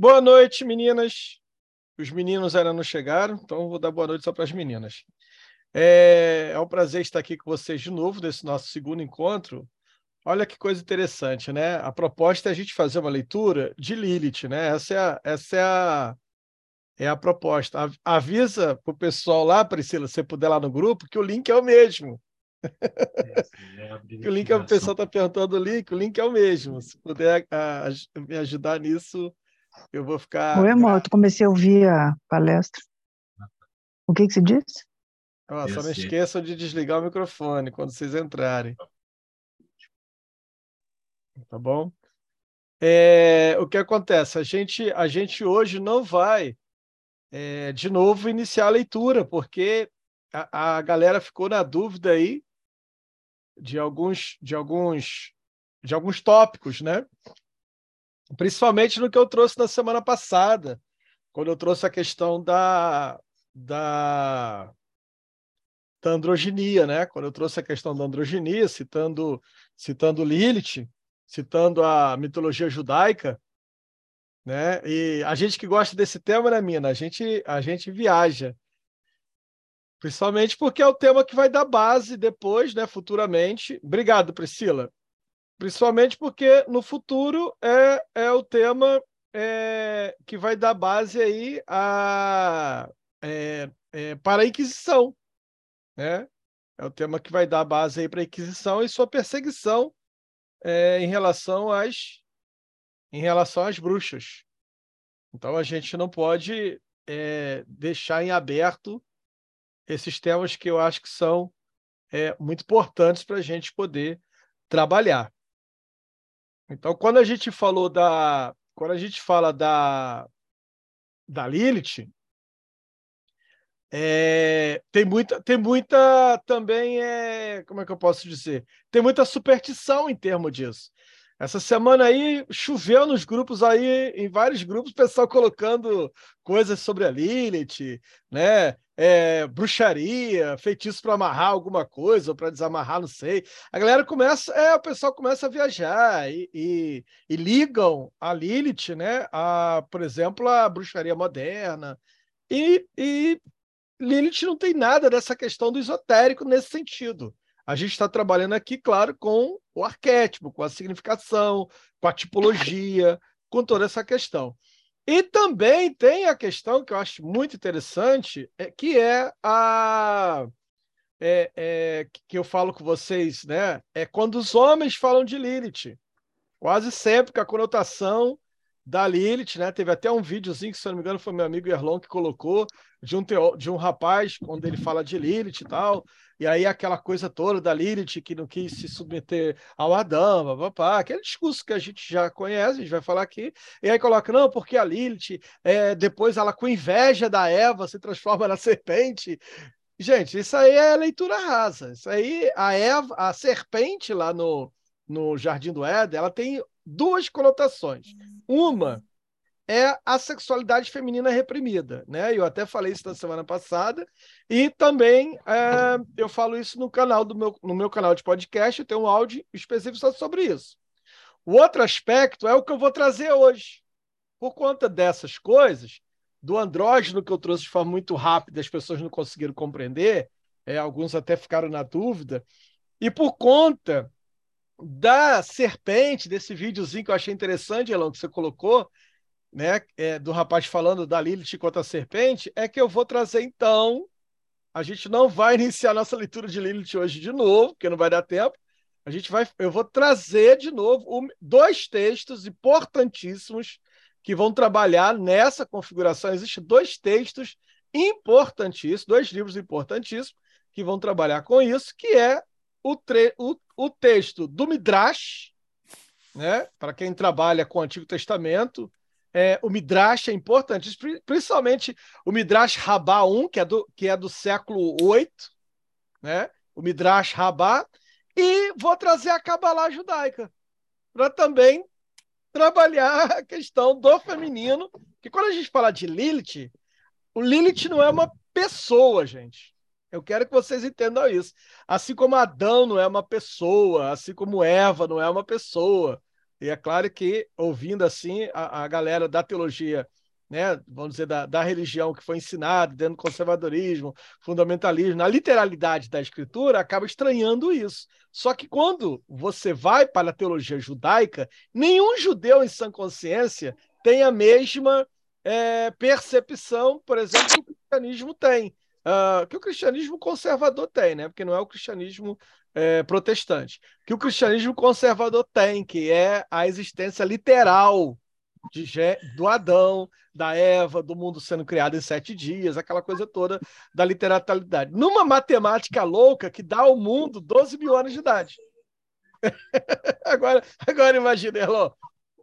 Boa noite, meninas. Os meninos ainda não chegaram, então vou dar boa noite só para as meninas. É, é um prazer estar aqui com vocês de novo nesse nosso segundo encontro. Olha que coisa interessante, né? A proposta é a gente fazer uma leitura de Lilith, né? Essa é a, essa é a, é a proposta. Avisa para o pessoal lá, Priscila, se você puder lá no grupo, que o link é o mesmo. É, é que o link, é o pessoal está perguntando o link, o link é o mesmo. Se puder a, a, me ajudar nisso, eu vou ficar. Oi, amor, tu comecei a ouvir a palestra. O que, que você disse? Oh, só não esqueçam de desligar o microfone quando vocês entrarem. Tá bom? É, o que acontece? A gente, a gente hoje não vai, é, de novo, iniciar a leitura, porque a, a galera ficou na dúvida aí de alguns, de alguns, de alguns tópicos, né? Principalmente no que eu trouxe na semana passada, quando eu trouxe a questão da, da, da androginia, né? Quando eu trouxe a questão da androginia, citando, citando Lilith, citando a mitologia judaica, né? E a gente que gosta desse tema, né, Mina? A gente, a gente viaja. Principalmente porque é o tema que vai dar base depois, né, futuramente. Obrigado, Priscila. Principalmente porque no futuro é, é o tema é, que vai dar base aí a, é, é, para a Inquisição. Né? É o tema que vai dar base aí para a Inquisição e sua perseguição é, em relação às em relação às bruxas. Então a gente não pode é, deixar em aberto esses temas que eu acho que são é, muito importantes para a gente poder trabalhar. Então, quando a gente falou da. Quando a gente fala da, da Lilith, é, tem muita, tem muita também é, como é que eu posso dizer? Tem muita superstição em termos disso. Essa semana aí choveu nos grupos aí, em vários grupos, pessoal colocando coisas sobre a Lilith, né? É, bruxaria, feitiço para amarrar alguma coisa ou para desamarrar, não sei. A galera começa, é, o pessoal começa a viajar e, e, e ligam a Lilith, né? A, por exemplo, a bruxaria moderna. E, e Lilith não tem nada dessa questão do esotérico nesse sentido. A gente está trabalhando aqui, claro, com o arquétipo, com a significação, com a tipologia, com toda essa questão. E também tem a questão que eu acho muito interessante, é, que é a. É, é, que eu falo com vocês, né? É quando os homens falam de Lilith. Quase sempre com a conotação da Lilith, né? Teve até um videozinho que, se não me engano, foi meu amigo Erlon que colocou, de um, de um rapaz, onde ele fala de Lilith e tal, e aí aquela coisa toda da Lilith que não quis se submeter ao Adão, papá, aquele discurso que a gente já conhece, a gente vai falar aqui, e aí coloca, não, porque a Lilith, é, depois ela com inveja da Eva se transforma na serpente. Gente, isso aí é leitura rasa. Isso aí, a Eva, a serpente lá no, no Jardim do Éden, ela tem duas conotações. Uma é a sexualidade feminina reprimida, né? Eu até falei isso na semana passada e também é, eu falo isso no canal do meu no meu canal de podcast, eu tenho um áudio específico só sobre isso. O outro aspecto é o que eu vou trazer hoje. Por conta dessas coisas, do andrógeno que eu trouxe de forma muito rápida, as pessoas não conseguiram compreender, é, alguns até ficaram na dúvida, e por conta da serpente, desse videozinho que eu achei interessante, Elon, que você colocou, né, é, do rapaz falando da Lilith contra a serpente, é que eu vou trazer então. A gente não vai iniciar nossa leitura de Lilith hoje de novo, porque não vai dar tempo. A gente vai, eu vou trazer de novo dois textos importantíssimos que vão trabalhar nessa configuração. Existem dois textos importantíssimos, dois livros importantíssimos que vão trabalhar com isso, que é o, tre o, o texto do Midrash, né? Para quem trabalha com o Antigo Testamento, é, o Midrash é importante, principalmente o Midrash Rabá 1, que é do, que é do século 8, né? o Midrash Rabá, e vou trazer a Kabbalah judaica, para também trabalhar a questão do feminino, que quando a gente fala de Lilith, o Lilith não é uma pessoa, gente. Eu quero que vocês entendam isso. Assim como Adão não é uma pessoa, assim como Eva não é uma pessoa, E é claro que, ouvindo assim, a, a galera da teologia né, vamos dizer, da, da religião que foi ensinada dentro do conservadorismo, fundamentalismo, na literalidade da escritura, acaba estranhando isso. Só que quando você vai para a teologia judaica, nenhum judeu em sã consciência tem a mesma é, percepção, por exemplo, que o cristianismo tem. Uh, que o cristianismo conservador tem, né? Porque não é o cristianismo é, protestante. Que o cristianismo conservador tem, que é a existência literal de, do Adão, da Eva, do mundo sendo criado em sete dias, aquela coisa toda da literalidade. Numa matemática louca que dá ao mundo 12 mil anos de idade. agora, agora imagina, Erlon,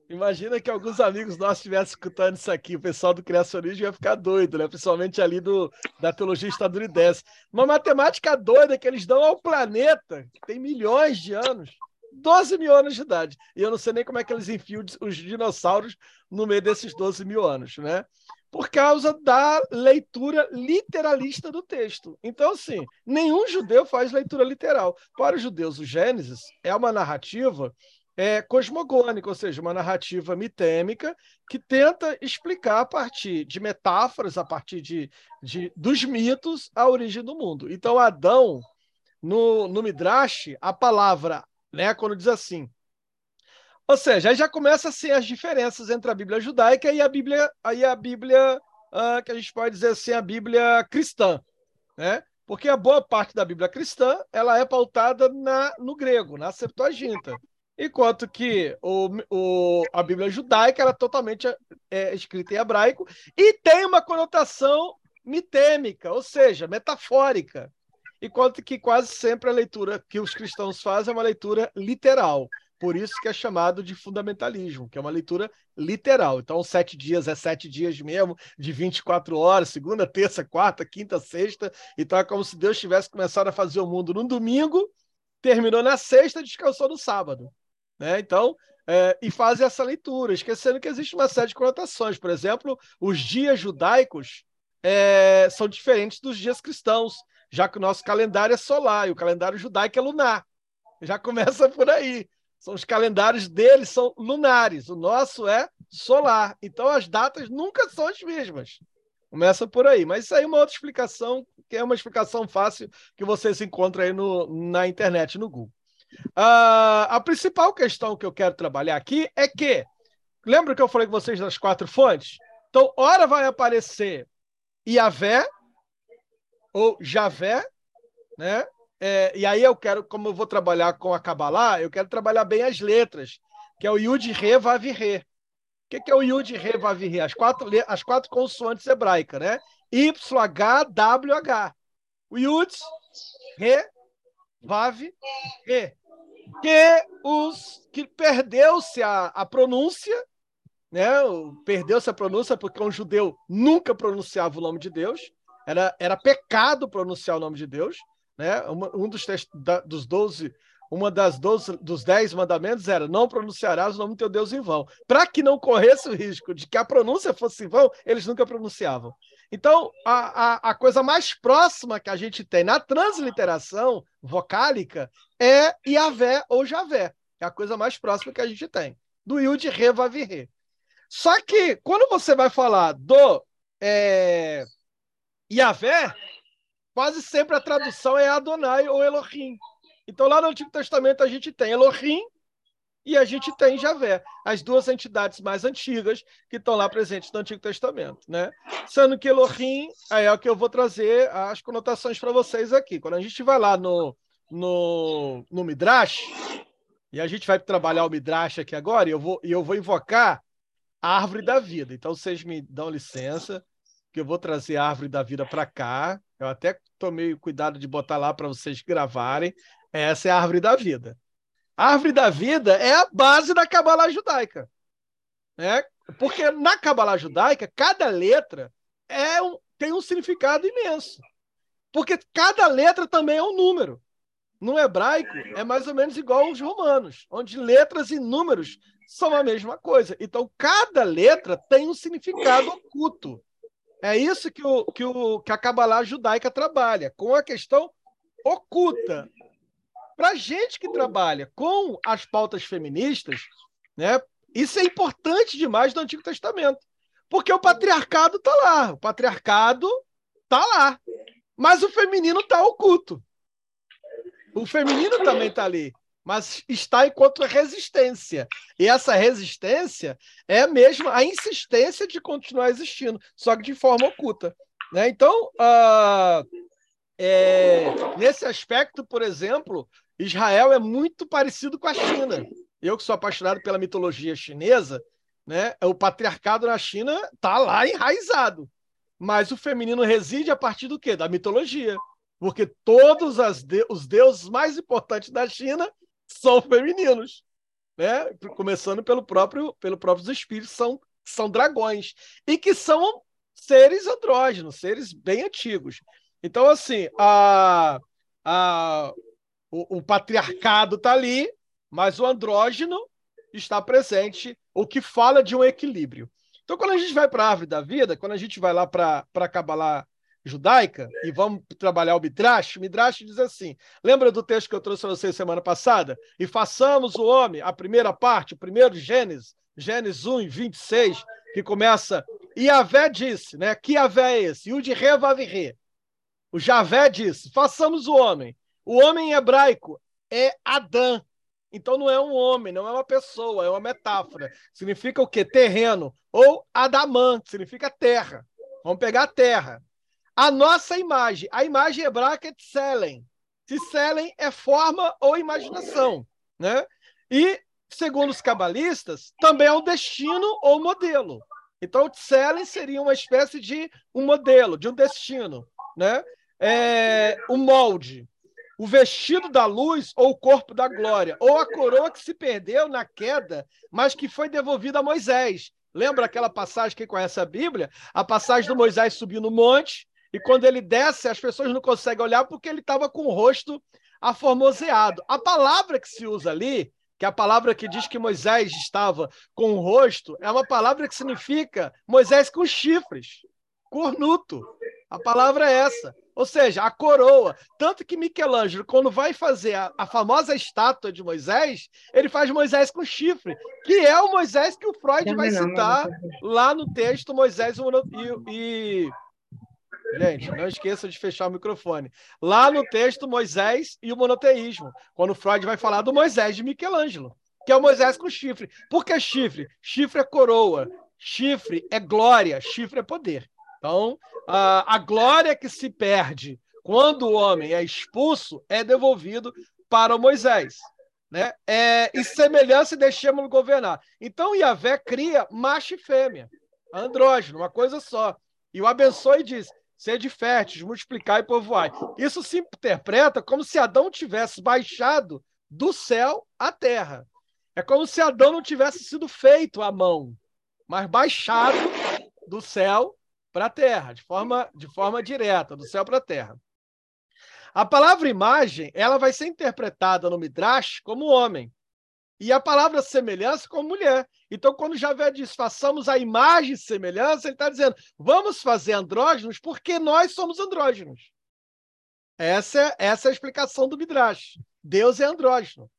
imagina que alguns amigos nossos estivessem escutando isso aqui, o pessoal do criacionismo ia ficar doido, né? principalmente ali do, da teologia estadunidense. Uma matemática doida que eles dão ao planeta, que tem milhões de anos. 12 mil anos de idade. E eu não sei nem como é que eles enfiam os dinossauros no meio desses 12 mil anos, né? Por causa da leitura literalista do texto. Então, assim, nenhum judeu faz leitura literal. Para os judeus, o Gênesis é uma narrativa é, cosmogônica, ou seja, uma narrativa mitêmica que tenta explicar a partir de metáforas, a partir de, de dos mitos, a origem do mundo. Então, Adão, no, no Midrash, a palavra né? Quando diz assim. Ou seja, aí já começa assim as diferenças entre a Bíblia judaica e a Bíblia, aí a Bíblia uh, que a gente pode dizer assim, a Bíblia cristã, né? Porque a boa parte da Bíblia cristã ela é pautada na, no grego, na Septuaginta, enquanto que o, o, a Bíblia judaica ela é totalmente é, escrita em hebraico e tem uma conotação mitêmica, ou seja, metafórica enquanto que quase sempre a leitura que os cristãos fazem é uma leitura literal. Por isso que é chamado de fundamentalismo, que é uma leitura literal. Então, sete dias é sete dias mesmo, de 24 horas, segunda, terça, quarta, quinta, sexta. Então, é como se Deus tivesse começado a fazer o mundo no domingo, terminou na sexta descansou no sábado. Né? Então, é, e faz essa leitura, esquecendo que existe uma série de conotações. Por exemplo, os dias judaicos é, são diferentes dos dias cristãos já que o nosso calendário é solar e o calendário judaico é lunar. Já começa por aí. São os calendários deles são lunares, o nosso é solar. Então as datas nunca são as mesmas. Começa por aí. Mas isso aí é uma outra explicação, que é uma explicação fácil que vocês encontram aí no, na internet, no Google. Uh, a principal questão que eu quero trabalhar aqui é que, lembra que eu falei com vocês das quatro fontes? Então, ora vai aparecer Iavé, ou Javé, né? É, e aí eu quero, como eu vou trabalhar com a Kabbalah, eu quero trabalhar bem as letras, que é o Yud, Re, Vav, Re. O que, que é o Yud, Re, Vav, Re? As quatro, as quatro consoantes hebraicas, né? Y, H, W, H. O Yud, Re, Vav, Re. Que, os, que perdeu-se a, a pronúncia, né? Perdeu-se a pronúncia porque um judeu nunca pronunciava o nome de Deus era, era pecado pronunciar o nome de Deus, né? Um, dos da, dos doze, uma das doze, dos dez mandamentos era não pronunciarás o nome do teu Deus em vão. Para que não corresse o risco de que a pronúncia fosse em vão, eles nunca pronunciavam. Então, a, a, a coisa mais próxima que a gente tem na transliteração vocálica é Iavé ou Javé. É a coisa mais próxima que a gente tem. Do Yud, Re, Vav, Re. Só que, quando você vai falar do é, Yahvé, quase sempre a tradução é Adonai ou Elohim. Então, lá no Antigo Testamento, a gente tem Elohim e a gente tem Javé, as duas entidades mais antigas que estão lá presentes no Antigo Testamento. Né? Sendo que Elohim é o que eu vou trazer as conotações para vocês aqui. Quando a gente vai lá no, no, no Midrash, e a gente vai trabalhar o Midrash aqui agora, e eu vou, eu vou invocar a árvore da vida. Então, vocês me dão licença que eu vou trazer a árvore da vida para cá. Eu até tomei cuidado de botar lá para vocês gravarem. Essa é a árvore da vida. A árvore da vida é a base da Kabbalah judaica. Né? Porque na Kabbalah judaica, cada letra é um, tem um significado imenso. Porque cada letra também é um número. No hebraico, é mais ou menos igual aos romanos, onde letras e números são a mesma coisa. Então, cada letra tem um significado oculto. É isso que, o, que, o, que a Kabbalah judaica trabalha, com a questão oculta. Para gente que trabalha com as pautas feministas, Né? Isso é importante demais no Antigo Testamento, porque o patriarcado está lá, o patriarcado está lá, mas o feminino está oculto. O feminino também está ali, mas está enquanto resistência. E essa resistência é mesmo a insistência de continuar existindo, só que de forma oculta. Né? Então, uh, é, nesse aspecto, por exemplo, Israel é muito parecido com a China. Eu que sou apaixonado pela mitologia chinesa, né? O patriarcado na China está lá enraizado. Mas o feminino reside a partir do quê? Da mitologia. Porque todos de os deuses mais importantes da China são femininos. Né? Começando pelo próprio, pelo próprios espíritos, são, são dragões. E que são seres andrógenos, seres bem antigos. Então, assim, a, a, o, o patriarcado está ali, mas o andrógeno está presente, o que fala de um equilíbrio. Então, quando a gente vai para a árvore da vida, quando a gente vai lá para a Kabbalah judaica e vamos trabalhar o Midrash, o Midrash diz assim: lembra do texto que eu trouxe para vocês semana passada? E façamos o homem, a primeira parte, o primeiro Gênesis, Gênesis 1, 26, que começa. E Avé disse, né? Que Avé é esse? Yud Revavirê. O Javé disse: façamos o homem. O homem em hebraico é Adã. Então não é um homem, não é uma pessoa, é uma metáfora. Significa o quê? Terreno. Ou Adamã, significa terra. Vamos pegar a terra. A nossa imagem, a imagem hebraica é Tselen. Tselen é forma ou imaginação. Né? E, segundo os cabalistas, também é um destino ou modelo. Então, Tselen seria uma espécie de um modelo, de um destino. Né? é, o molde, o vestido da luz ou o corpo da glória, ou a coroa que se perdeu na queda, mas que foi devolvida a Moisés. Lembra aquela passagem que conhece a Bíblia? A passagem do Moisés subir no monte, e quando ele desce, as pessoas não conseguem olhar porque ele estava com o rosto aformoseado. A palavra que se usa ali, que é a palavra que diz que Moisés estava com o rosto, é uma palavra que significa Moisés com chifres, cornuto. A palavra é essa. Ou seja, a coroa. Tanto que Michelangelo, quando vai fazer a, a, famosa estátua de Moisés, ele faz Moisés com chifre, que é o Moisés que o Freud vai citar lá no texto Moisés e, e. Gente, não esqueça de fechar o microfone. Lá no texto Moisés e o monoteísmo, quando Freud vai falar do Moisés de Michelangelo, que é o Moisés com chifre. Por que chifre? Chifre é coroa, chifre é glória, chifre é poder. Então, a, a glória que se perde quando o homem é expulso é devolvido para Moisés. Né? É, e semelhança deixemos-lo governar. Então, Yahvé cria macho e fêmea, andrógeno, uma coisa só. E o abençoe e diz: sede férteis, multiplicar e povoai. Isso se interpreta como se Adão tivesse baixado do céu à terra. É como se Adão não tivesse sido feito à mão, mas baixado do céu para a terra, de forma, de forma direta, do céu para a terra. A palavra imagem, ela vai ser interpretada no Midrash como homem. E a palavra semelhança como mulher. Então, quando Javé diz façamos a imagem e semelhança, ele está dizendo vamos fazer andrógenos porque nós somos andrógenos. Essa é, essa é a explicação do Midrash. Deus é andrógeno.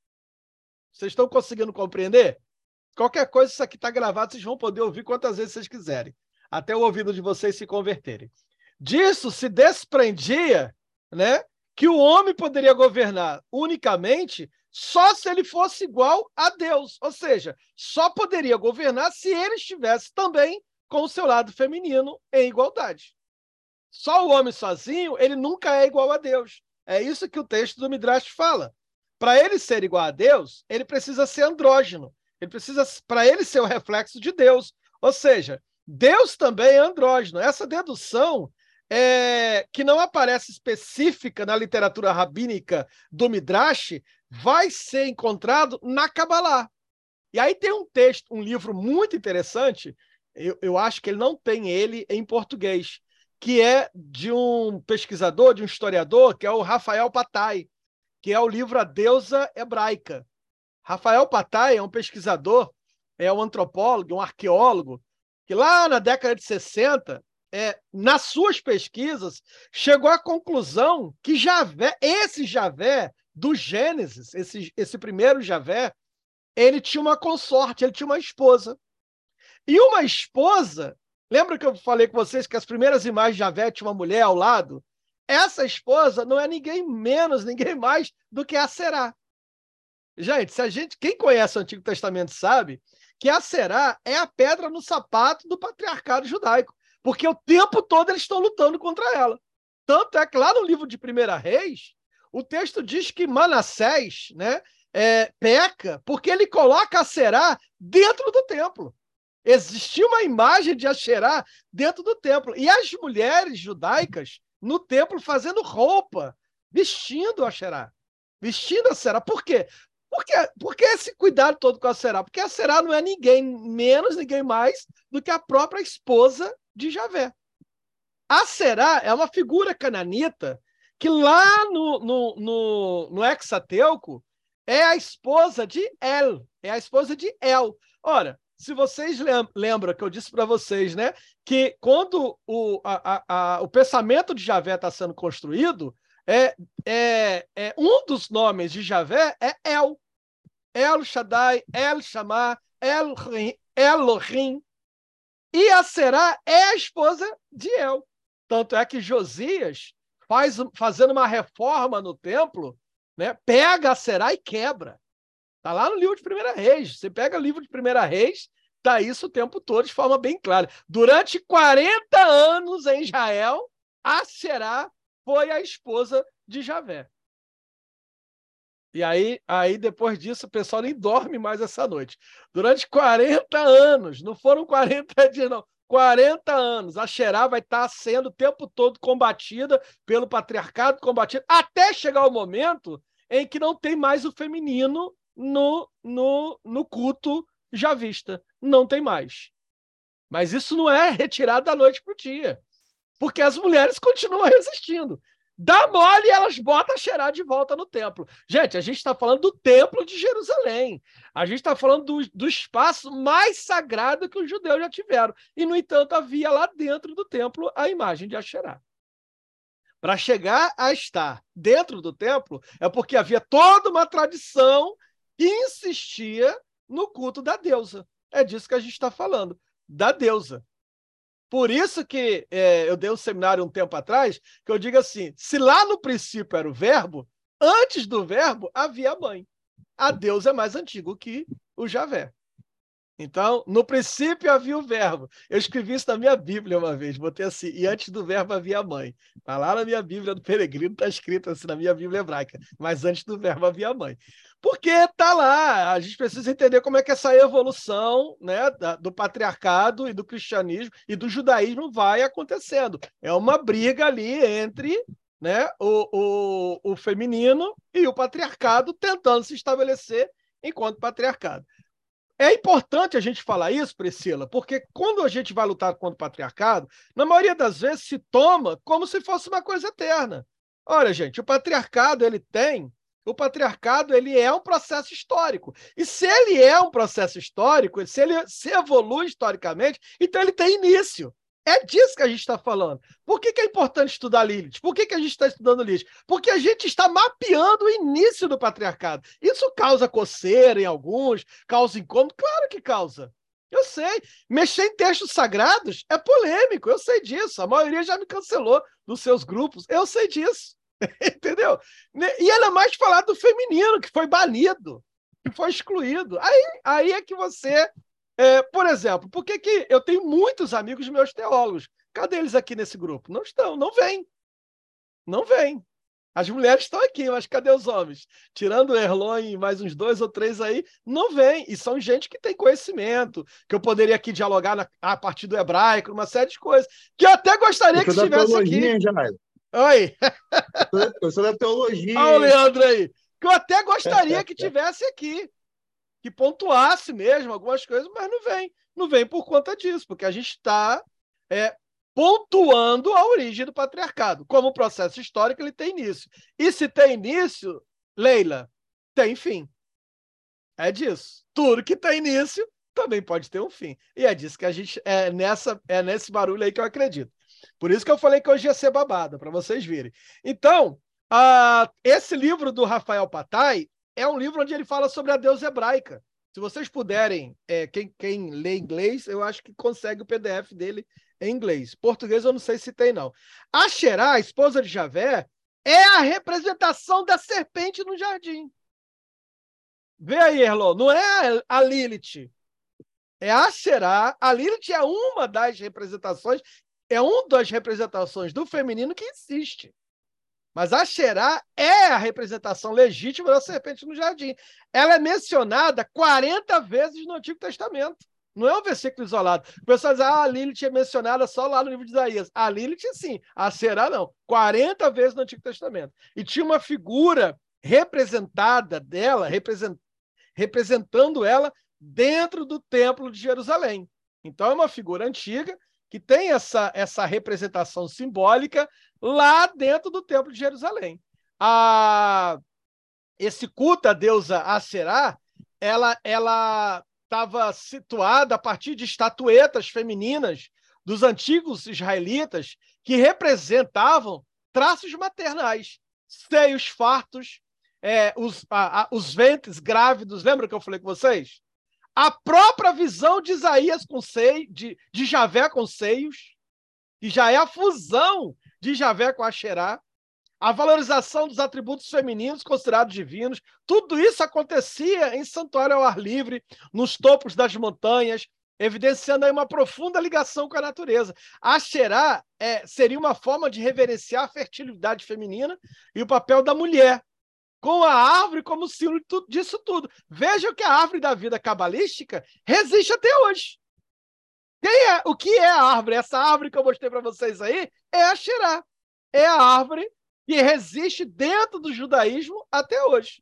Vocês estão conseguindo compreender? Qualquer coisa, isso aqui está gravado, vocês vão poder ouvir quantas vezes vocês quiserem até o ouvido de vocês se converterem. Disso se desprendia né, que o homem poderia governar unicamente só se ele fosse igual a Deus. Ou seja, só poderia governar se ele estivesse também com o seu lado feminino em igualdade. Só o homem sozinho, ele nunca é igual a Deus. É isso que o texto do Midrash fala. Para ele ser igual a Deus, ele precisa ser andrógeno. Ele precisa, para ele ser o reflexo de Deus. Ou seja, Deus também é andrógeno. Essa dedução é, que não aparece específica na literatura rabínica do Midrash vai ser encontrado na Kabbalah. E aí tem um texto, um livro muito interessante, eu, eu acho que ele não tem ele em português, que é de um pesquisador, de um historiador, que é o Rafael Patai, que é o livro A Deusa Hebraica. Rafael Patai é um pesquisador, é um antropólogo, um arqueólogo, que lá na década de 60, é, nas suas pesquisas, chegou à conclusão que Javé, esse Javé do Gênesis, esse, esse primeiro Javé, ele tinha uma consorte, ele tinha uma esposa. E uma esposa, lembra que eu falei com vocês que as primeiras imagens de Javé tinha uma mulher ao lado? Essa esposa não é ninguém menos, ninguém mais do que a Será. Gente, se a gente, quem conhece o Antigo Testamento sabe que a Será é a pedra no sapato do patriarcado judaico, porque o tempo todo eles estão lutando contra ela. Tanto é que lá no livro de Primeira Reis, o texto diz que Manassés né, é, peca porque ele coloca a Será dentro do templo. Existia uma imagem de Asherá dentro do templo. E as mulheres judaicas no templo fazendo roupa, vestindo Asherá. Vestindo a Será. Por quê? Por, quê? Por que esse cuidado todo com a Será? Porque a Será não é ninguém menos, ninguém mais do que a própria esposa de Javé. A Será é uma figura cananita que lá no, no, no, no Hexateuco é a esposa de El, é a esposa de El. Ora, se vocês lembram que eu disse para vocês, né, que quando o, a, a, o pensamento de Javé está sendo construído, é, é, é, um dos nomes de Javé é El. El Shaddai, El Shammah, El Elohim. E a Será é a esposa de El. Tanto é que Josias, faz, fazendo uma reforma no templo, né, pega a Será e quebra. Está lá no livro de Primeira Reis. Você pega o livro de Primeira Reis, está isso o tempo todo de forma bem clara. Durante 40 anos em Israel, a Será foi a esposa de Javé. E aí, aí, depois disso, o pessoal nem dorme mais essa noite. Durante 40 anos, não foram 40 dias, não. 40 anos, a Xerá vai estar sendo o tempo todo combatida pelo patriarcado, combatida, até chegar o momento em que não tem mais o feminino no, no, no culto já vista. Não tem mais. Mas isso não é retirado da noite para o dia. Porque as mulheres continuam resistindo. Dá mole e elas botam a cheirar de volta no templo. Gente, a gente está falando do templo de Jerusalém. A gente está falando do, do espaço mais sagrado que os judeus já tiveram. E, no entanto, havia lá dentro do templo a imagem de Asherá. Para chegar a estar dentro do templo, é porque havia toda uma tradição que insistia no culto da deusa. É disso que a gente está falando, da deusa. Por isso que é, eu dei um seminário um tempo atrás, que eu digo assim: se lá no princípio era o verbo, antes do verbo havia a mãe. A Deus é mais antigo que o Javé. Então, no princípio havia o verbo. Eu escrevi isso na minha Bíblia uma vez, botei assim, e antes do verbo havia a mãe. Está lá na minha Bíblia do peregrino, está escrito assim na minha Bíblia hebraica, mas antes do verbo havia a mãe. Porque está lá, a gente precisa entender como é que essa evolução né, do patriarcado e do cristianismo e do judaísmo vai acontecendo. É uma briga ali entre né, o, o, o feminino e o patriarcado tentando se estabelecer enquanto patriarcado. É importante a gente falar isso, Priscila, porque quando a gente vai lutar contra o patriarcado, na maioria das vezes se toma como se fosse uma coisa eterna. Olha, gente, o patriarcado ele tem o patriarcado ele é um processo histórico. E se ele é um processo histórico, se ele se evolui historicamente, então ele tem início. É disso que a gente está falando. Por que, que, é importante estudar Lilith? Por que, que a gente está estudando Lilith? Porque a gente está mapeando o início do patriarcado. Isso causa coceira em alguns, causa incômodo? Claro que causa. Eu sei. Mexer em textos sagrados é polêmico, eu sei disso. A maioria já me cancelou dos seus grupos, eu sei disso. Entendeu? E ela é mais falar do feminino, que foi banido, que foi excluído. Aí, aí é que você. É, por exemplo, por que, que eu tenho muitos amigos meus teólogos? Cadê eles aqui nesse grupo? Não estão, não vêm. Não vêm. As mulheres estão aqui, mas cadê os homens? Tirando o Erlon e mais uns dois ou três aí, não vem. E são gente que tem conhecimento, que eu poderia aqui dialogar na, a partir do hebraico, uma série de coisas, que eu até gostaria que estivesse aqui. Oi. Eu sou da teologia. Olha o Leandro aí. Que eu até gostaria que tivesse aqui. Que pontuasse mesmo algumas coisas, mas não vem. Não vem por conta disso, porque a gente está é, pontuando a origem do patriarcado. Como processo histórico ele tem início. E se tem início, Leila, tem fim. É disso. Tudo que tem início também pode ter um fim. E é disso que a gente é nessa é nesse barulho aí que eu acredito. Por isso que eu falei que hoje ia ser babado, para vocês verem. Então, uh, esse livro do Rafael Patai é um livro onde ele fala sobre a deusa hebraica, Se vocês puderem, é, quem, quem lê inglês, eu acho que consegue o PDF dele em inglês. Português eu não sei se tem, não. A Xerá, a esposa de Javé, é a representação da serpente no jardim. Vê aí, Erlon, não é a Lilith. É a Xerá. A Lilith é uma das representações, é uma das representações do feminino que existe. Mas a Xerá é a representação legítima da serpente no jardim. Ela é mencionada 40 vezes no Antigo Testamento. Não é um versículo isolado. O pessoal diz, ah, a Lilith é mencionada só lá no livro de Isaías. A Lilith, sim. A Será, não. 40 vezes no Antigo Testamento. E tinha uma figura representada dela, represent... representando ela dentro do Templo de Jerusalém. Então, é uma figura antiga que tem essa, essa representação simbólica lá dentro do Templo de Jerusalém. A, esse culto à deusa Aserá, ela ela estava situada a partir de estatuetas femininas dos antigos israelitas que representavam traços maternais, seios fartos, é, os, a, a, os ventres grávidos. Lembra que eu falei com vocês? A própria visão de Isaías com seio, de, de Javé com seios, que já é a fusão de Javé com Axerá, a valorização dos atributos femininos considerados divinos, tudo isso acontecia em santuário ao ar livre, nos topos das montanhas, evidenciando aí uma profunda ligação com a natureza. Axerá é, seria uma forma de reverenciar a fertilidade feminina e o papel da mulher, com a árvore como símbolo disso tudo. Vejam que a árvore da vida cabalística resiste até hoje. Quem é, o que é a árvore? Essa árvore que eu mostrei para vocês aí é a Xerá. É a árvore que resiste dentro do judaísmo até hoje.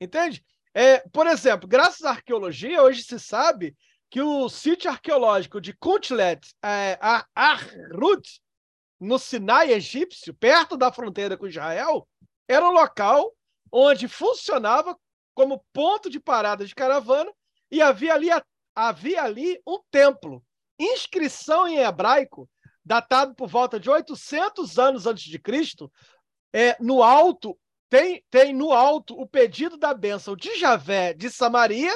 Entende? É, por exemplo, graças à arqueologia, hoje se sabe que o sítio arqueológico de Kuntlet, é, Arut, no Sinai egípcio, perto da fronteira com Israel, era um local onde funcionava como ponto de parada de caravana e havia ali, havia ali um templo inscrição em hebraico, datado por volta de 800 anos antes de Cristo, é, no alto tem, tem no alto o pedido da bênção de Javé de Samaria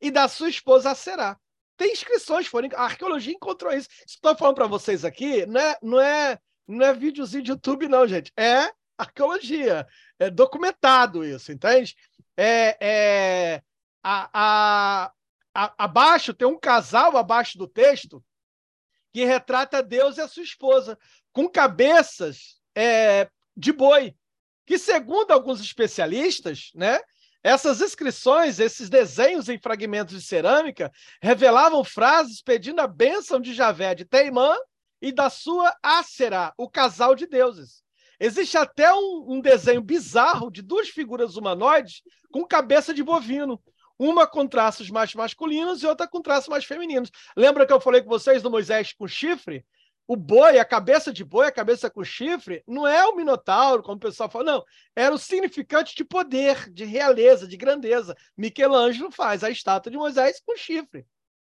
e da sua esposa Será. Tem inscrições, foram, a arqueologia encontrou isso. Estou falando para vocês aqui, não é, não é, não é videozinho de YouTube, não, gente. É arqueologia, é documentado isso, entende? É, é a, a, a, abaixo tem um casal abaixo do texto que retrata Deus e a sua esposa com cabeças é, de boi, que segundo alguns especialistas, né, essas inscrições, esses desenhos em fragmentos de cerâmica revelavam frases pedindo a bênção de Javé de Teimã e da sua Ácera, o casal de deuses. Existe até um, um desenho bizarro de duas figuras humanoides com cabeça de bovino, uma com traços mais masculinos e outra com traços mais femininos. Lembra que eu falei com vocês do Moisés com chifre? O boi, a cabeça de boi, a cabeça com chifre, não é o minotauro, como o pessoal fala, não. Era o significante de poder, de realeza, de grandeza. Michelangelo faz a estátua de Moisés com chifre.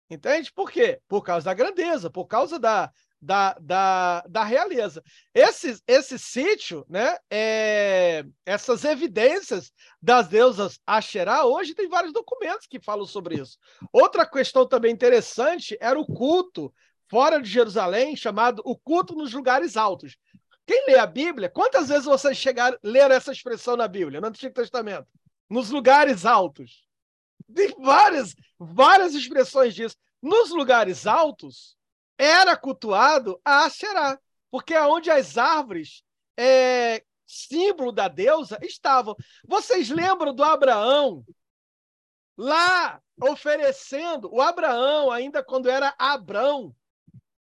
Entende? Por quê? Por causa da grandeza, por causa da, da, da, da realeza. Esse, esse sítio, né, é, essas evidências das deusas Asherá, hoje tem vários documentos que falam sobre isso. Outra questão também interessante era o culto fora de Jerusalém, chamado o culto nos lugares altos. Quem lê a Bíblia, quantas vezes vocês chegaram ler essa expressão na Bíblia, no Antigo Testamento? Nos lugares altos. Tem várias, várias expressões disso. Nos lugares altos, era cultuado a Asherá, porque é onde as árvores, é, símbolo da deusa, estavam. Vocês lembram do Abraão lá oferecendo, o Abraão, ainda quando era Abrão,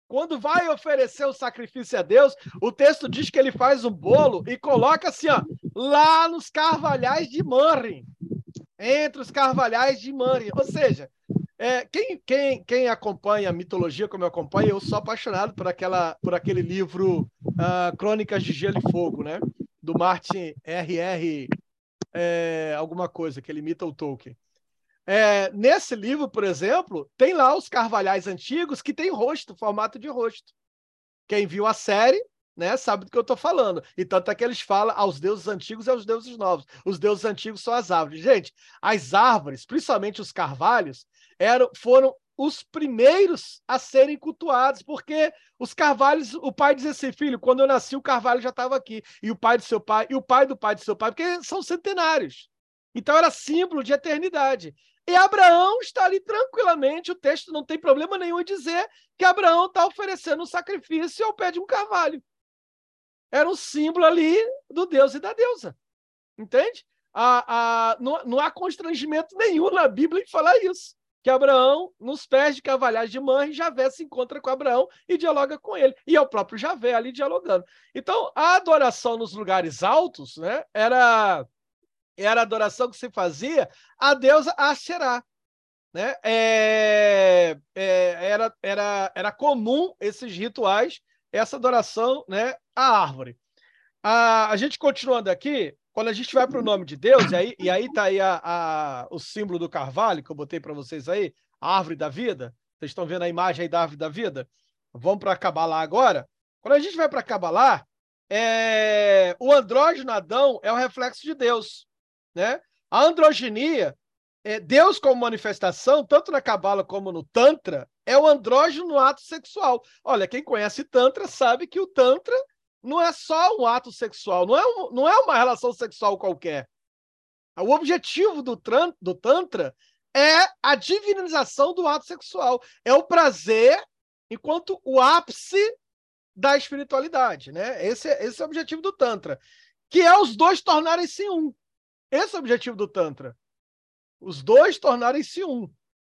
quando vai oferecer o sacrifício a Deus, o texto diz que ele faz um bolo e coloca assim, ó, lá nos carvalhais de Manre, entre os carvalhais de Manre. Ou seja, é, quem, quem, quem acompanha a mitologia como eu acompanho, eu sou apaixonado por, aquela, por aquele livro uh, Crônicas de Gelo e Fogo, né? Do Martin R.R. É, alguma coisa, que ele imita o Tolkien. É, nesse livro, por exemplo, tem lá os carvalhais antigos que tem rosto, formato de rosto. Quem viu a série né, sabe do que eu estou falando. E tanto é que eles falam aos deuses antigos e aos deuses novos. Os deuses antigos são as árvores. Gente, as árvores, principalmente os carvalhos, eram, foram os primeiros a serem cultuados, porque os carvalhos, o pai dizia assim, filho, quando eu nasci o carvalho já estava aqui, e o pai do seu pai, e o pai do pai do seu pai, porque são centenários. Então era símbolo de eternidade. E Abraão está ali tranquilamente, o texto não tem problema nenhum em dizer que Abraão está oferecendo um sacrifício ao pé de um carvalho. Era um símbolo ali do Deus e da deusa. Entende? A, a, não, não há constrangimento nenhum na Bíblia em falar isso que Abraão, nos pés de cavalhar de Manre, Javé se encontra com Abraão e dialoga com ele. E é o próprio Javé ali dialogando. Então, a adoração nos lugares altos né, era, era a adoração que se fazia a deusa Asherá. Né? É, é, era, era, era comum esses rituais, essa adoração né, à árvore. A, a gente continuando aqui, quando a gente vai para o nome de Deus, e aí, e aí tá aí a, a, o símbolo do carvalho que eu botei para vocês aí, a árvore da vida. Vocês estão vendo a imagem aí da árvore da vida? Vamos para Cabalá agora. Quando a gente vai para Cabalá, é... o andrógeno Adão é o reflexo de Deus. Né? A androginia, é Deus como manifestação, tanto na Cabala como no Tantra, é o andrógeno no ato sexual. Olha, quem conhece Tantra sabe que o Tantra não é só um ato sexual, não é, um, não é uma relação sexual qualquer. O objetivo do, do Tantra é a divinização do ato sexual. É o prazer enquanto o ápice da espiritualidade. Né? Esse, esse é o objetivo do Tantra. Que é os dois tornarem-se um. Esse é o objetivo do Tantra. Os dois tornarem-se um.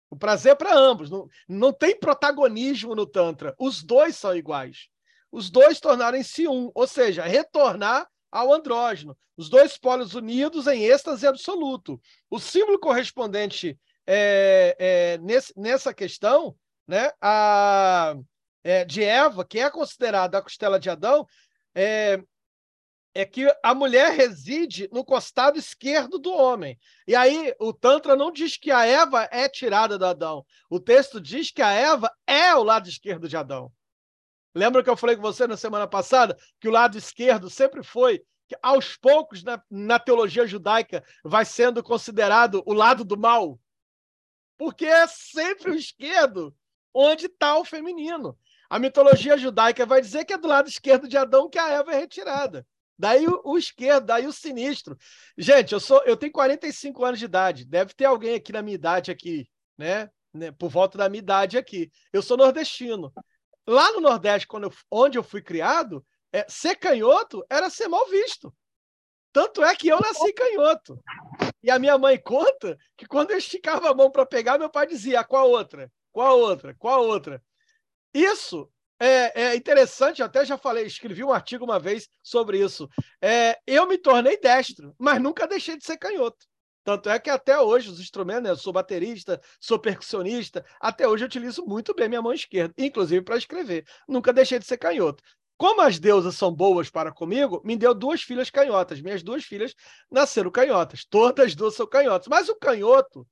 O prazer é para ambos. Não, não tem protagonismo no Tantra. Os dois são iguais os dois tornarem-se um, ou seja, retornar ao andrógeno. Os dois polos unidos em êxtase absoluto. O símbolo correspondente é, é, nesse, nessa questão né, a, é, de Eva, que é considerada a costela de Adão, é, é que a mulher reside no costado esquerdo do homem. E aí o Tantra não diz que a Eva é tirada do Adão. O texto diz que a Eva é o lado esquerdo de Adão. Lembra que eu falei com você na semana passada que o lado esquerdo sempre foi, que aos poucos na, na teologia judaica vai sendo considerado o lado do mal? Porque é sempre o esquerdo onde está o feminino. A mitologia judaica vai dizer que é do lado esquerdo de Adão que a Eva é retirada. Daí o, o, esquerdo, daí o sinistro. Gente, eu sou, eu tenho 45 anos de idade. Deve ter alguém aqui na minha idade aqui, né? né? Por volta da minha idade aqui. Eu sou nordestino. Lá no Nordeste, eu, onde eu fui criado, é, ser canhoto era ser mal visto. Tanto é que eu nasci canhoto. E a minha mãe conta que quando eu esticava a mão para pegar, meu pai dizia: qual outra? Qual outra? Qual outra? Isso é, é, interessante, até já falei, escrevi um artigo uma vez sobre isso. É, eu me tornei destro, mas nunca deixei de ser canhoto. Tanto é que até hoje os instrumentos, né, eu sou baterista, sou percussionista, até hoje eu utilizo muito bem minha mão esquerda, inclusive para escrever. Nunca deixei de ser canhoto. Como as deusas são boas para comigo, me deu duas filhas canhotas. Minhas duas filhas nasceram canhotas. Todas duas são canhotas. Mas o canhoto,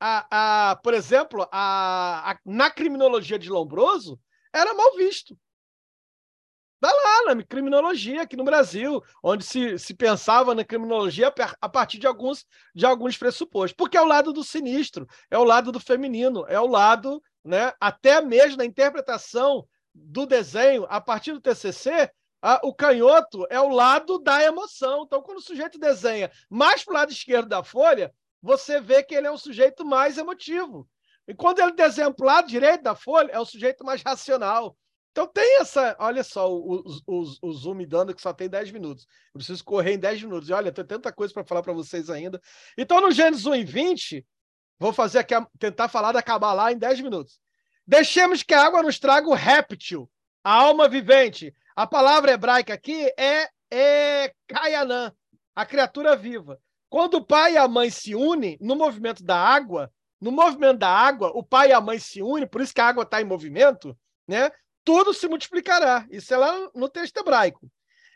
a, a, por exemplo, a, na criminologia de Lombroso, era mal visto. Está lá na criminologia aqui no Brasil, onde se, se pensava na criminologia a partir de alguns, de alguns pressupostos. Porque é o lado do sinistro, é o lado do feminino, é o lado, né, até mesmo na interpretação do desenho, a partir do TCC, a, o canhoto é o lado da emoção. Então, quando o sujeito desenha mais para o lado esquerdo da folha, você vê que ele é um sujeito mais emotivo. E quando ele desenha para o lado direito da folha, é o sujeito mais racional. Então tem essa. Olha só, o, o, o, Zoom me dando que só tem 10 minutos. Eu preciso correr em 10 minutos. E olha, tem tanta coisa para falar para vocês ainda. Então, no Gênesis 1 e 20, vou fazer aqui, tentar falar da Kabbalah em 10 minutos. Deixemos que a água nos traga o réptil, a alma vivente. A palavra hebraica aqui é, é Kayanã, a criatura viva. Quando o pai e a mãe se unem no movimento da água, no movimento da água, o pai e a mãe se unem, por isso que a água está em movimento, né? Tudo se multiplicará. Isso é lá no texto hebraico.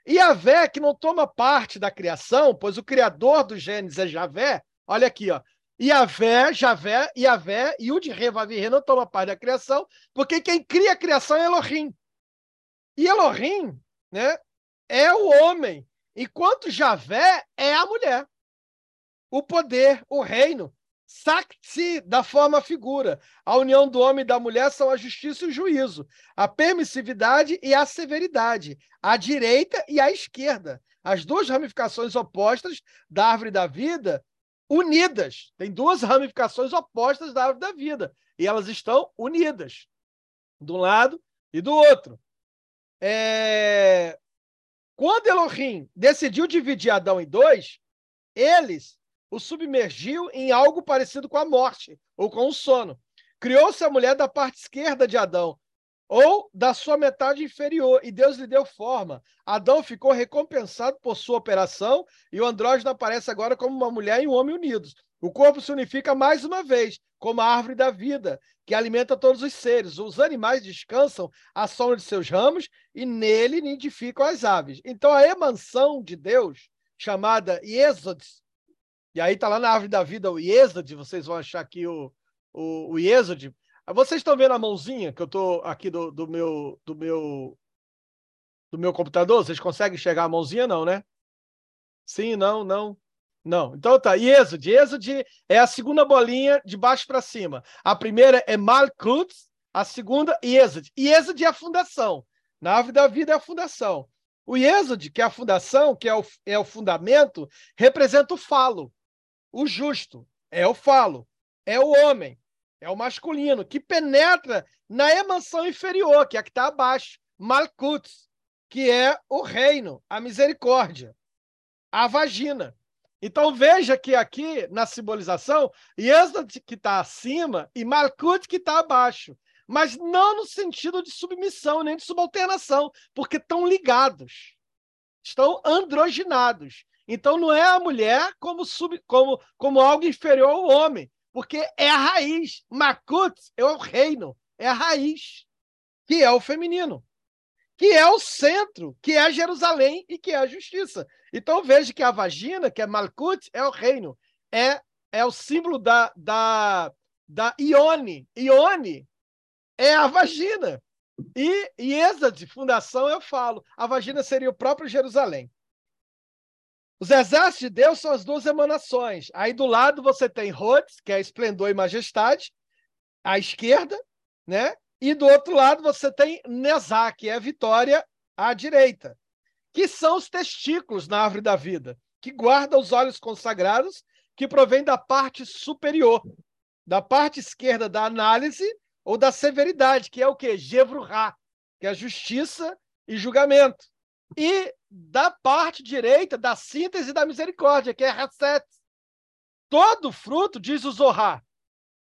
E que não toma parte da criação, pois o criador do Gênesis é Javé, olha aqui, ó. Iavé, Javé, Iavé e o de Revavirre não toma parte da criação, porque quem cria a criação é Elohim. E Elohim né, é o homem, enquanto Javé é a mulher. O poder, o reino, Sakti, da forma figura. A união do homem e da mulher são a justiça e o juízo, a permissividade e a severidade, a direita e a esquerda. As duas ramificações opostas da árvore da vida unidas. Tem duas ramificações opostas da árvore da vida e elas estão unidas, de um lado e do outro. É... Quando Elohim decidiu dividir Adão em dois, eles o submergiu em algo parecido com a morte ou com o sono. Criou-se a mulher da parte esquerda de Adão, ou da sua metade inferior, e Deus lhe deu forma. Adão ficou recompensado por sua operação, e o andrógeno aparece agora como uma mulher e um homem unidos. O corpo se unifica mais uma vez, como a árvore da vida, que alimenta todos os seres. Os animais descansam à sombra de seus ramos, e nele nidificam as aves. Então, a emansão de Deus, chamada Êxodes, e aí tá lá na árvore da vida o Iesod, vocês vão achar aqui o, o, o Iesod. Vocês estão vendo a mãozinha que eu tô aqui do, do meu do meu do meu computador? Vocês conseguem enxergar a mãozinha não, né? Sim, não, não. Não. Então tá, Iesod. Iesod é a segunda bolinha de baixo para cima. A primeira é Malkut, a segunda Iesod. Iesod é a fundação. Na árvore da vida é a fundação. O Iesod, que é a fundação, que é o, é o fundamento, representa o falo. O justo é o falo, é o homem, é o masculino, que penetra na emansão inferior, que é a que está abaixo, Malkut, que é o reino, a misericórdia, a vagina. Então veja que aqui na simbolização, Yesod que está acima e Malkut que está abaixo. Mas não no sentido de submissão nem de subalternação, porque estão ligados, estão androginados. Então não é a mulher como, sub, como, como algo inferior ao homem, porque é a raiz. Makut é o reino, é a raiz, que é o feminino, que é o centro, que é Jerusalém e que é a justiça. Então veja que a vagina, que é Malkut, é o reino, é, é o símbolo da, da, da Ione. Ione é a vagina. E Iesad, fundação, eu falo, a vagina seria o próprio Jerusalém. Os exércitos de Deus são as duas emanações. Aí do lado você tem Rhodes, que é esplendor e majestade, à esquerda, né? E do outro lado você tem Nezá, que é vitória à direita, que são os testículos na árvore da vida, que guarda os olhos consagrados, que provém da parte superior, da parte esquerda da análise ou da severidade, que é o que? Gevruhá, que é justiça e julgamento e da parte direita da síntese da misericórdia, que é Reset. Todo fruto, diz o Zohar,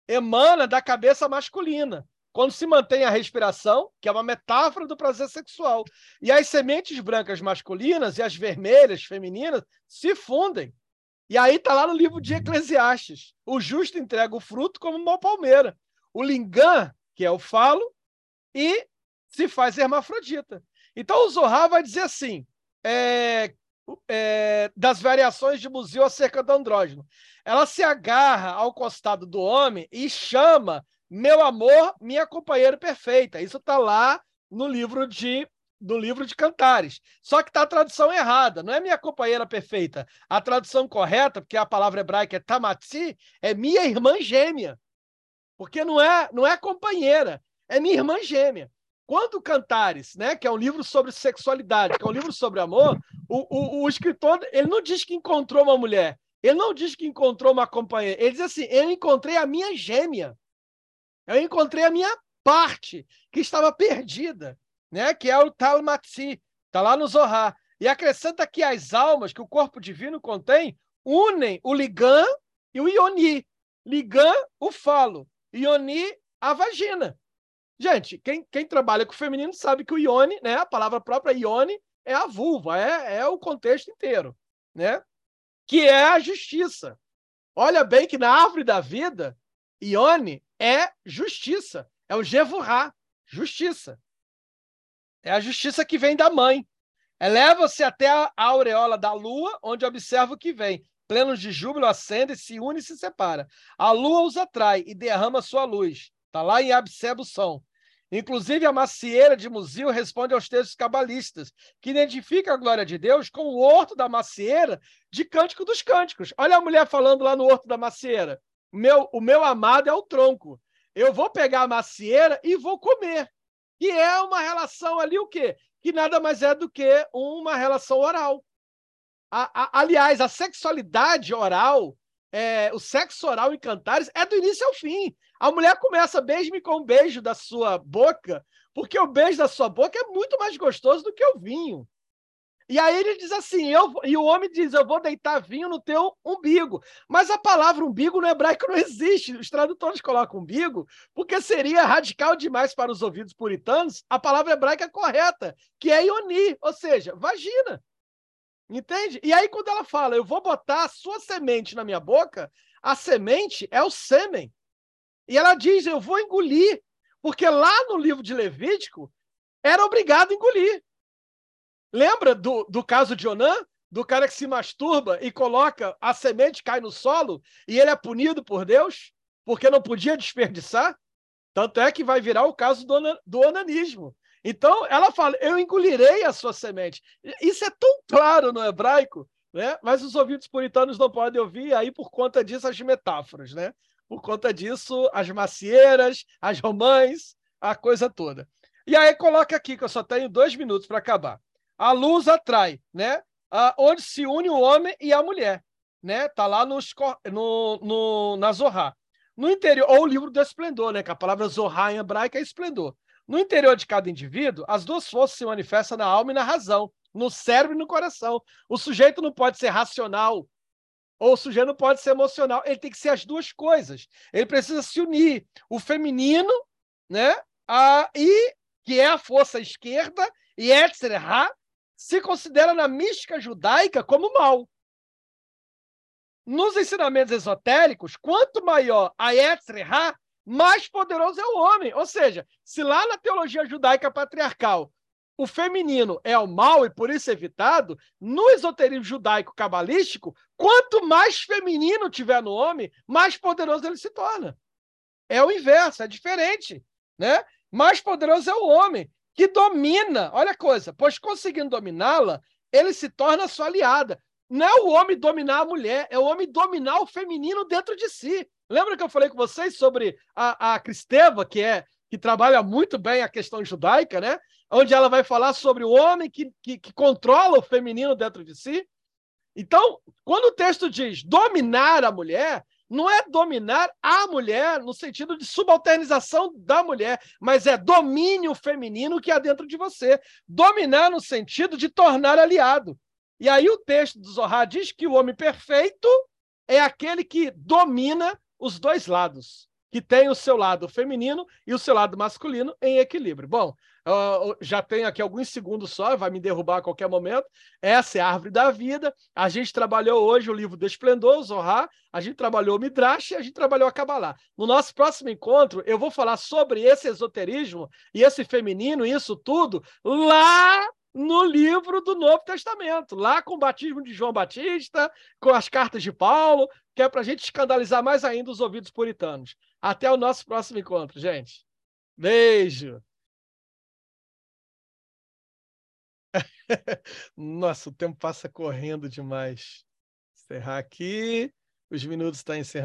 emana da cabeça masculina, quando se mantém a respiração, que é uma metáfora do prazer sexual. E as sementes brancas masculinas e as vermelhas femininas se fundem. E aí está lá no livro de Eclesiastes. O justo entrega o fruto como uma palmeira. O lingam, que é o falo, e se faz hermafrodita. Então o Zohar vai dizer assim, é, é, das variações de Museu acerca do andrógeno. Ela se agarra ao costado do homem e chama meu amor, minha companheira perfeita. Isso está lá no livro de no livro de Cantares. Só que está a tradução errada, não é minha companheira perfeita. A tradução correta, porque a palavra hebraica é tamatsi, é minha irmã gêmea. Porque não é, não é companheira, é minha irmã gêmea. Quando Cantares, né, que é um livro sobre sexualidade, que é um livro sobre amor, o, o, o, escritor ele não diz que encontrou uma mulher, ele não diz que encontrou uma companheira, ele diz assim: eu encontrei a minha gêmea, eu encontrei a minha parte que estava perdida, né, que é o Talmatsi, está lá no Zohar. E acrescenta que as almas que o corpo divino contém unem o Ligam e o Ioni. Ligam, o falo, Ioni, a vagina. Gente, quem, quem trabalha com o feminino sabe que o ione, né, a palavra própria ione, é a vulva, é, é o contexto inteiro, né? Que é a justiça. Olha bem que na árvore da vida, ione é justiça, é o Jevurá, justiça. É a justiça que vem da mãe. Eleva-se até a aureola da lua, onde observa o que vem. Plenos de júbilo, acende, se une e se separa. A lua os atrai e derrama sua luz. Está lá em Absebução Inclusive, a macieira de Muzil responde aos textos cabalistas, que identificam a glória de Deus com o horto da macieira de Cântico dos Cânticos. Olha a mulher falando lá no horto da macieira. Meu, o meu amado é o tronco. Eu vou pegar a macieira e vou comer. E é uma relação ali o quê? Que nada mais é do que uma relação oral. A, a, aliás, a sexualidade oral, é, o sexo oral em Cantares é do início ao fim. A mulher começa, beije-me com um beijo da sua boca, porque o beijo da sua boca é muito mais gostoso do que o vinho. E aí ele diz assim, eu, e o homem diz, eu vou deitar vinho no teu umbigo. Mas a palavra umbigo no hebraico não existe. Os tradutores colocam umbigo porque seria radical demais para os ouvidos puritanos a palavra hebraica correta, que é ioni, ou seja, vagina. Entende? E aí quando ela fala, eu vou botar a sua semente na minha boca, a semente é o sêmen. E ela diz: Eu vou engolir, porque lá no livro de Levítico era obrigado a engolir. Lembra do, do caso de Onã? Do cara que se masturba e coloca a semente, cai no solo, e ele é punido por Deus, porque não podia desperdiçar? Tanto é que vai virar o caso do, do onanismo. Então, ela fala: Eu engolirei a sua semente. Isso é tão claro no hebraico, né? mas os ouvidos puritanos não podem ouvir, aí por conta disso as metáforas. Né? Por conta disso, as macieiras, as romãs, a coisa toda. E aí coloca aqui, que eu só tenho dois minutos para acabar. A luz atrai, né? Ah, onde se une o homem e a mulher, né? Tá lá nos, no, no, na Zohar. No interior, ou o livro do esplendor, né? Que a palavra Zohar em hebraico é esplendor. No interior de cada indivíduo, as duas forças se manifestam na alma e na razão, no cérebro e no coração. O sujeito não pode ser racional, ou o sujeito não pode ser emocional. Ele tem que ser as duas coisas. Ele precisa se unir. O feminino, né? A, e que é a força esquerda, e etc. se considera na mística judaica como mal. Nos ensinamentos esotéricos, quanto maior a Yetzirah, mais poderoso é o homem. Ou seja, se lá na teologia judaica patriarcal o feminino é o mal e por isso evitado, no esoterismo judaico cabalístico, quanto mais feminino tiver no homem, mais poderoso ele se torna. É o inverso, é diferente, né? Mais poderoso é o homem que domina, olha a coisa, pois conseguindo dominá-la, ele se torna sua aliada. Não é o homem dominar a mulher, é o homem dominar o feminino dentro de si. Lembra que eu falei com vocês sobre a, a Cristeva, que é que trabalha muito bem a questão judaica, né? onde ela vai falar sobre o homem que, que, que controla o feminino dentro de si. Então, quando o texto diz dominar a mulher, não é dominar a mulher no sentido de subalternização da mulher, mas é domínio feminino que há dentro de você. Dominar no sentido de tornar aliado. E aí o texto do Zohar diz que o homem perfeito é aquele que domina os dois lados, que tem o seu lado feminino e o seu lado masculino em equilíbrio. Bom, já tenho aqui alguns segundos só, vai me derrubar a qualquer momento. Essa é a árvore da vida. A gente trabalhou hoje o livro do Esplendor, Zohar, a gente trabalhou o Midrash e a gente trabalhou a Kabbalah. No nosso próximo encontro, eu vou falar sobre esse esoterismo e esse feminino, isso tudo, lá no livro do Novo Testamento, lá com o batismo de João Batista, com as cartas de Paulo, que é para a gente escandalizar mais ainda os ouvidos puritanos. Até o nosso próximo encontro, gente. Beijo! Nossa, o tempo passa correndo demais. Encerrar aqui. Os minutos estão encerrando.